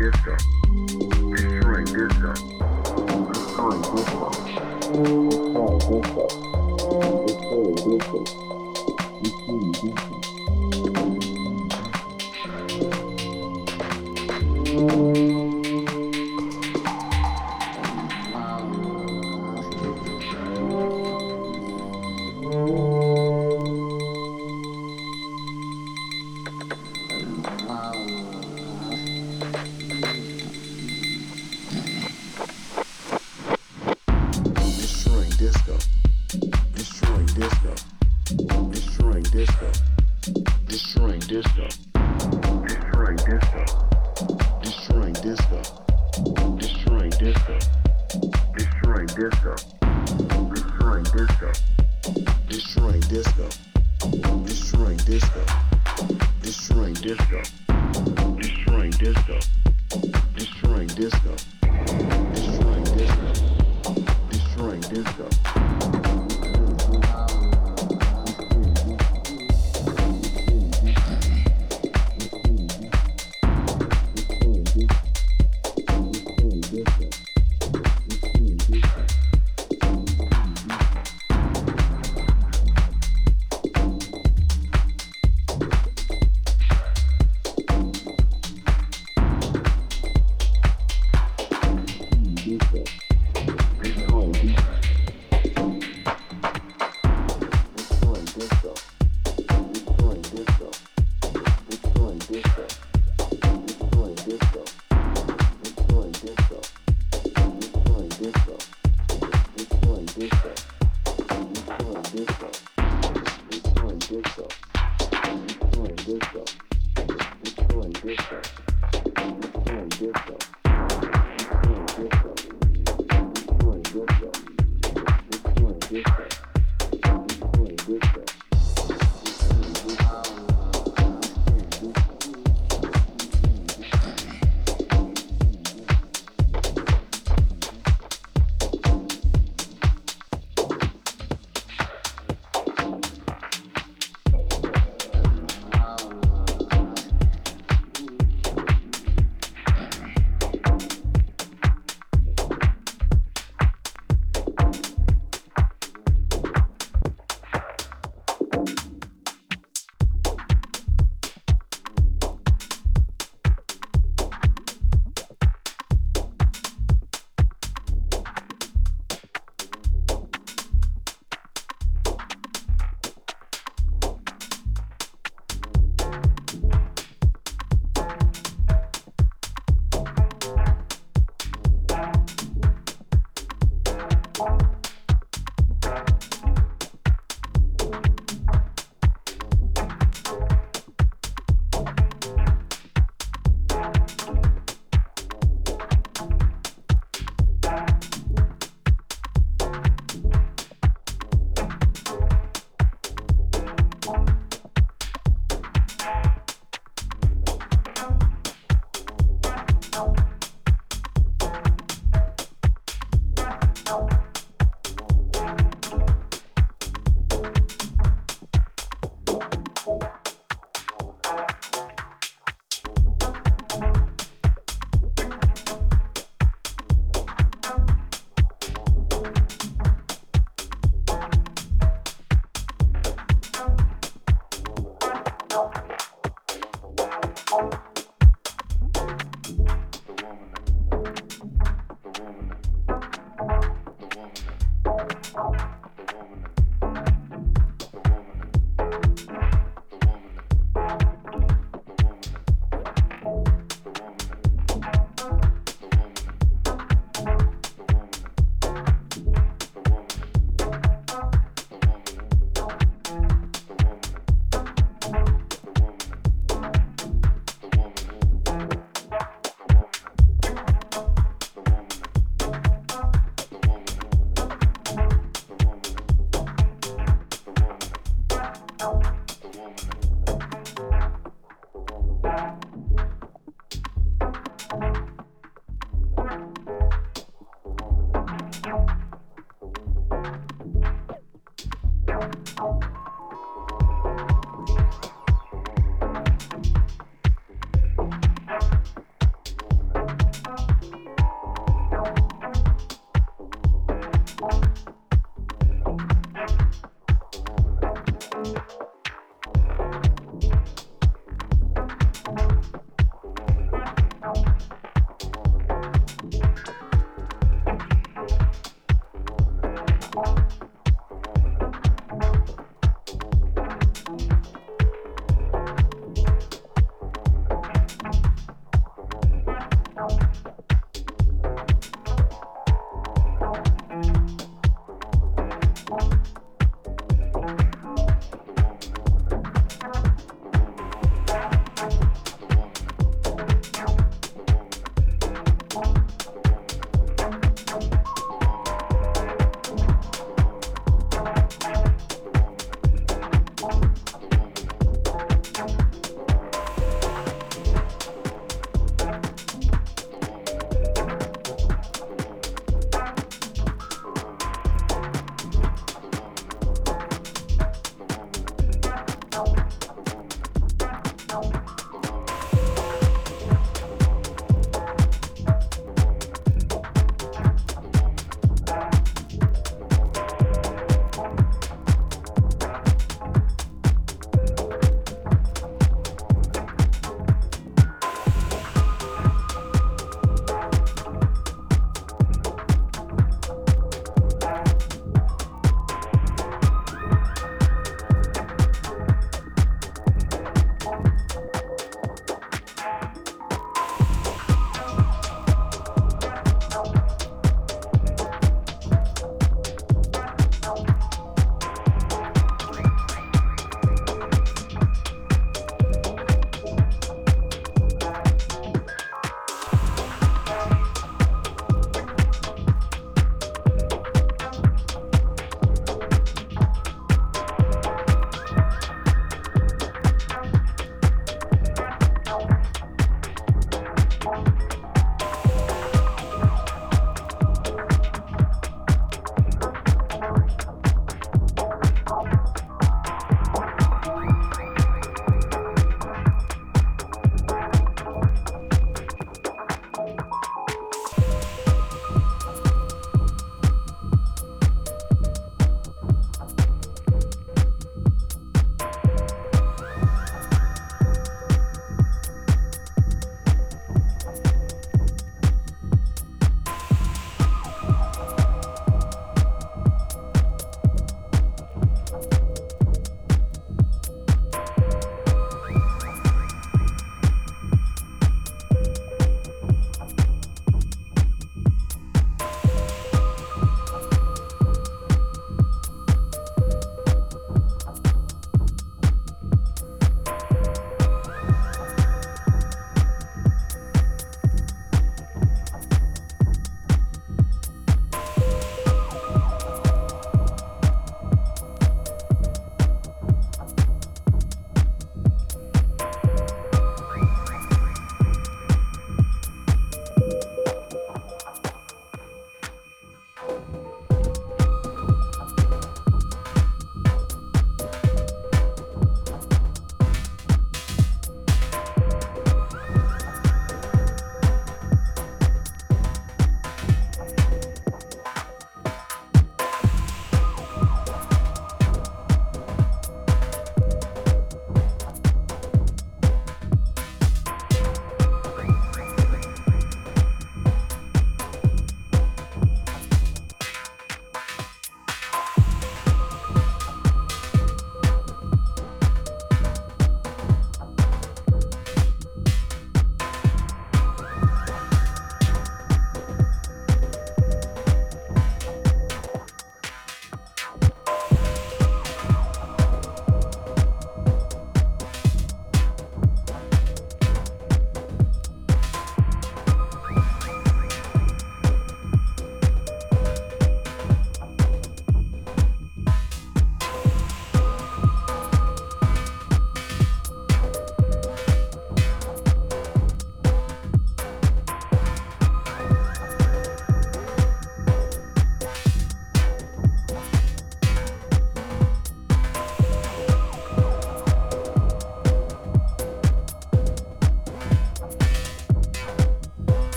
distant